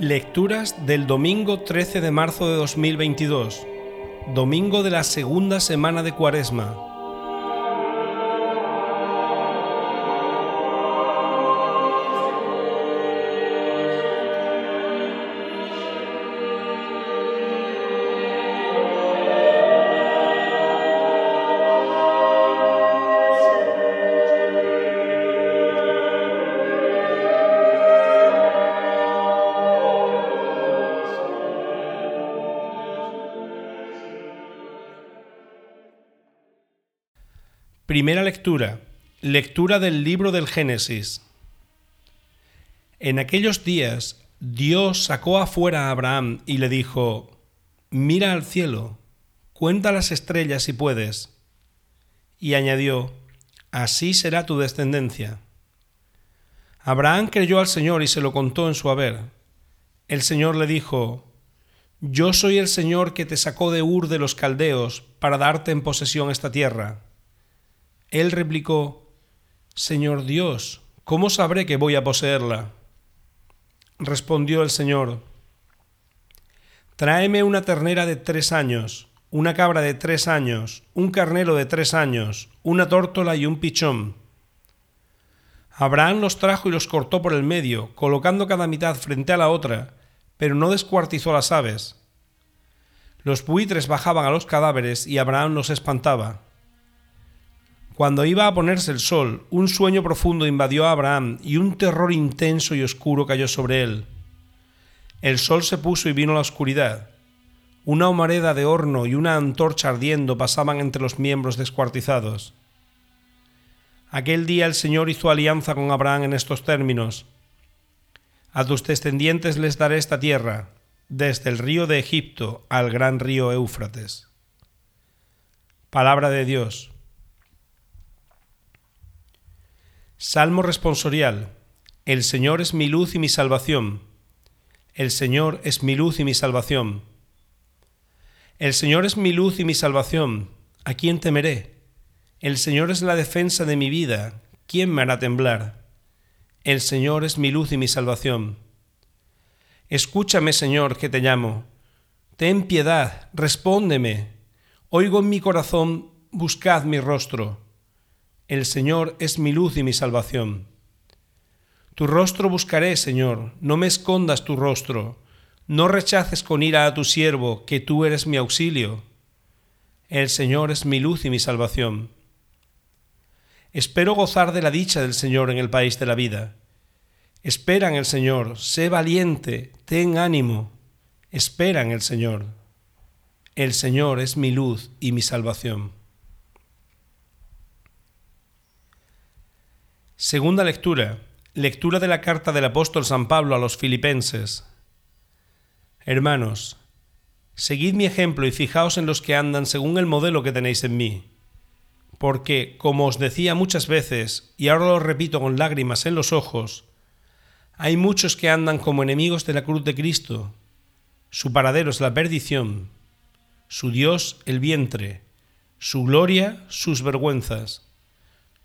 Lecturas del domingo 13 de marzo de 2022, domingo de la segunda semana de Cuaresma. Primera lectura. Lectura del libro del Génesis. En aquellos días Dios sacó afuera a Abraham y le dijo, Mira al cielo, cuenta las estrellas si puedes. Y añadió, Así será tu descendencia. Abraham creyó al Señor y se lo contó en su haber. El Señor le dijo, Yo soy el Señor que te sacó de Ur de los Caldeos para darte en posesión esta tierra. Él replicó, Señor Dios, ¿cómo sabré que voy a poseerla? Respondió el Señor, Tráeme una ternera de tres años, una cabra de tres años, un carnero de tres años, una tórtola y un pichón. Abraham los trajo y los cortó por el medio, colocando cada mitad frente a la otra, pero no descuartizó las aves. Los buitres bajaban a los cadáveres y Abraham los espantaba. Cuando iba a ponerse el sol, un sueño profundo invadió a Abraham y un terror intenso y oscuro cayó sobre él. El sol se puso y vino la oscuridad. Una humareda de horno y una antorcha ardiendo pasaban entre los miembros descuartizados. Aquel día el Señor hizo alianza con Abraham en estos términos. A tus descendientes les daré esta tierra, desde el río de Egipto al gran río Éufrates. Palabra de Dios. Salmo responsorial. El Señor es mi luz y mi salvación. El Señor es mi luz y mi salvación. El Señor es mi luz y mi salvación. ¿A quién temeré? El Señor es la defensa de mi vida. ¿Quién me hará temblar? El Señor es mi luz y mi salvación. Escúchame, Señor, que te llamo. Ten piedad, respóndeme. Oigo en mi corazón, buscad mi rostro. El Señor es mi luz y mi salvación. Tu rostro buscaré, Señor, no me escondas tu rostro, no rechaces con ira a tu siervo, que tú eres mi auxilio. El Señor es mi luz y mi salvación. Espero gozar de la dicha del Señor en el país de la vida. Espera en el Señor, sé valiente, ten ánimo, espera en el Señor. El Señor es mi luz y mi salvación. Segunda lectura. Lectura de la carta del apóstol San Pablo a los filipenses. Hermanos, seguid mi ejemplo y fijaos en los que andan según el modelo que tenéis en mí. Porque, como os decía muchas veces, y ahora lo repito con lágrimas en los ojos, hay muchos que andan como enemigos de la cruz de Cristo. Su paradero es la perdición, su Dios el vientre, su gloria sus vergüenzas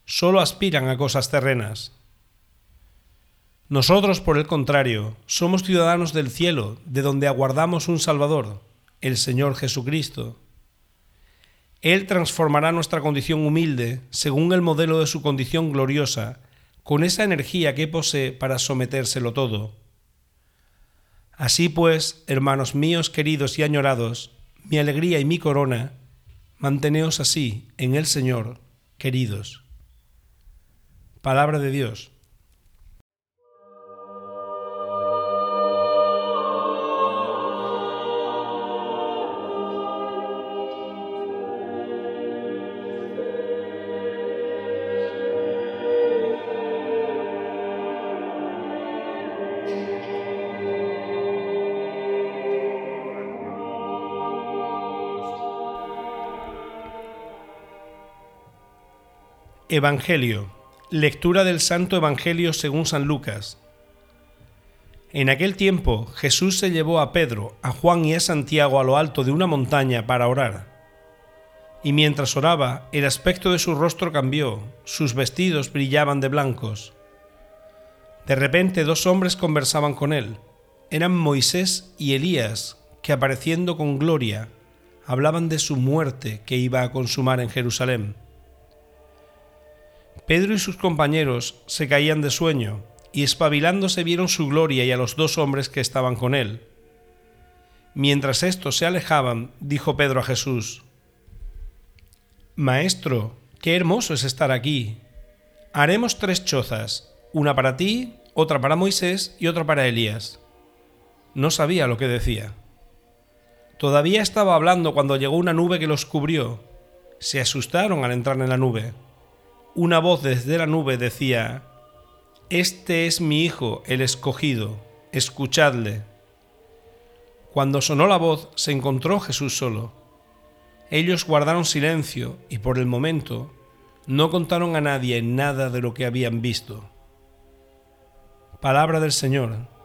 solo aspiran a cosas terrenas. Nosotros, por el contrario, somos ciudadanos del cielo, de donde aguardamos un Salvador, el Señor Jesucristo. Él transformará nuestra condición humilde según el modelo de su condición gloriosa, con esa energía que posee para sometérselo todo. Así pues, hermanos míos queridos y añorados, mi alegría y mi corona, manteneos así en el Señor, queridos. Palabra de Dios. Evangelio Lectura del Santo Evangelio según San Lucas. En aquel tiempo Jesús se llevó a Pedro, a Juan y a Santiago a lo alto de una montaña para orar. Y mientras oraba, el aspecto de su rostro cambió, sus vestidos brillaban de blancos. De repente dos hombres conversaban con él. eran Moisés y Elías, que apareciendo con gloria, hablaban de su muerte que iba a consumar en Jerusalén. Pedro y sus compañeros se caían de sueño, y espabilándose vieron su gloria y a los dos hombres que estaban con él. Mientras estos se alejaban, dijo Pedro a Jesús, Maestro, qué hermoso es estar aquí. Haremos tres chozas, una para ti, otra para Moisés y otra para Elías. No sabía lo que decía. Todavía estaba hablando cuando llegó una nube que los cubrió. Se asustaron al entrar en la nube. Una voz desde la nube decía, Este es mi Hijo, el escogido, escuchadle. Cuando sonó la voz, se encontró Jesús solo. Ellos guardaron silencio y por el momento no contaron a nadie nada de lo que habían visto. Palabra del Señor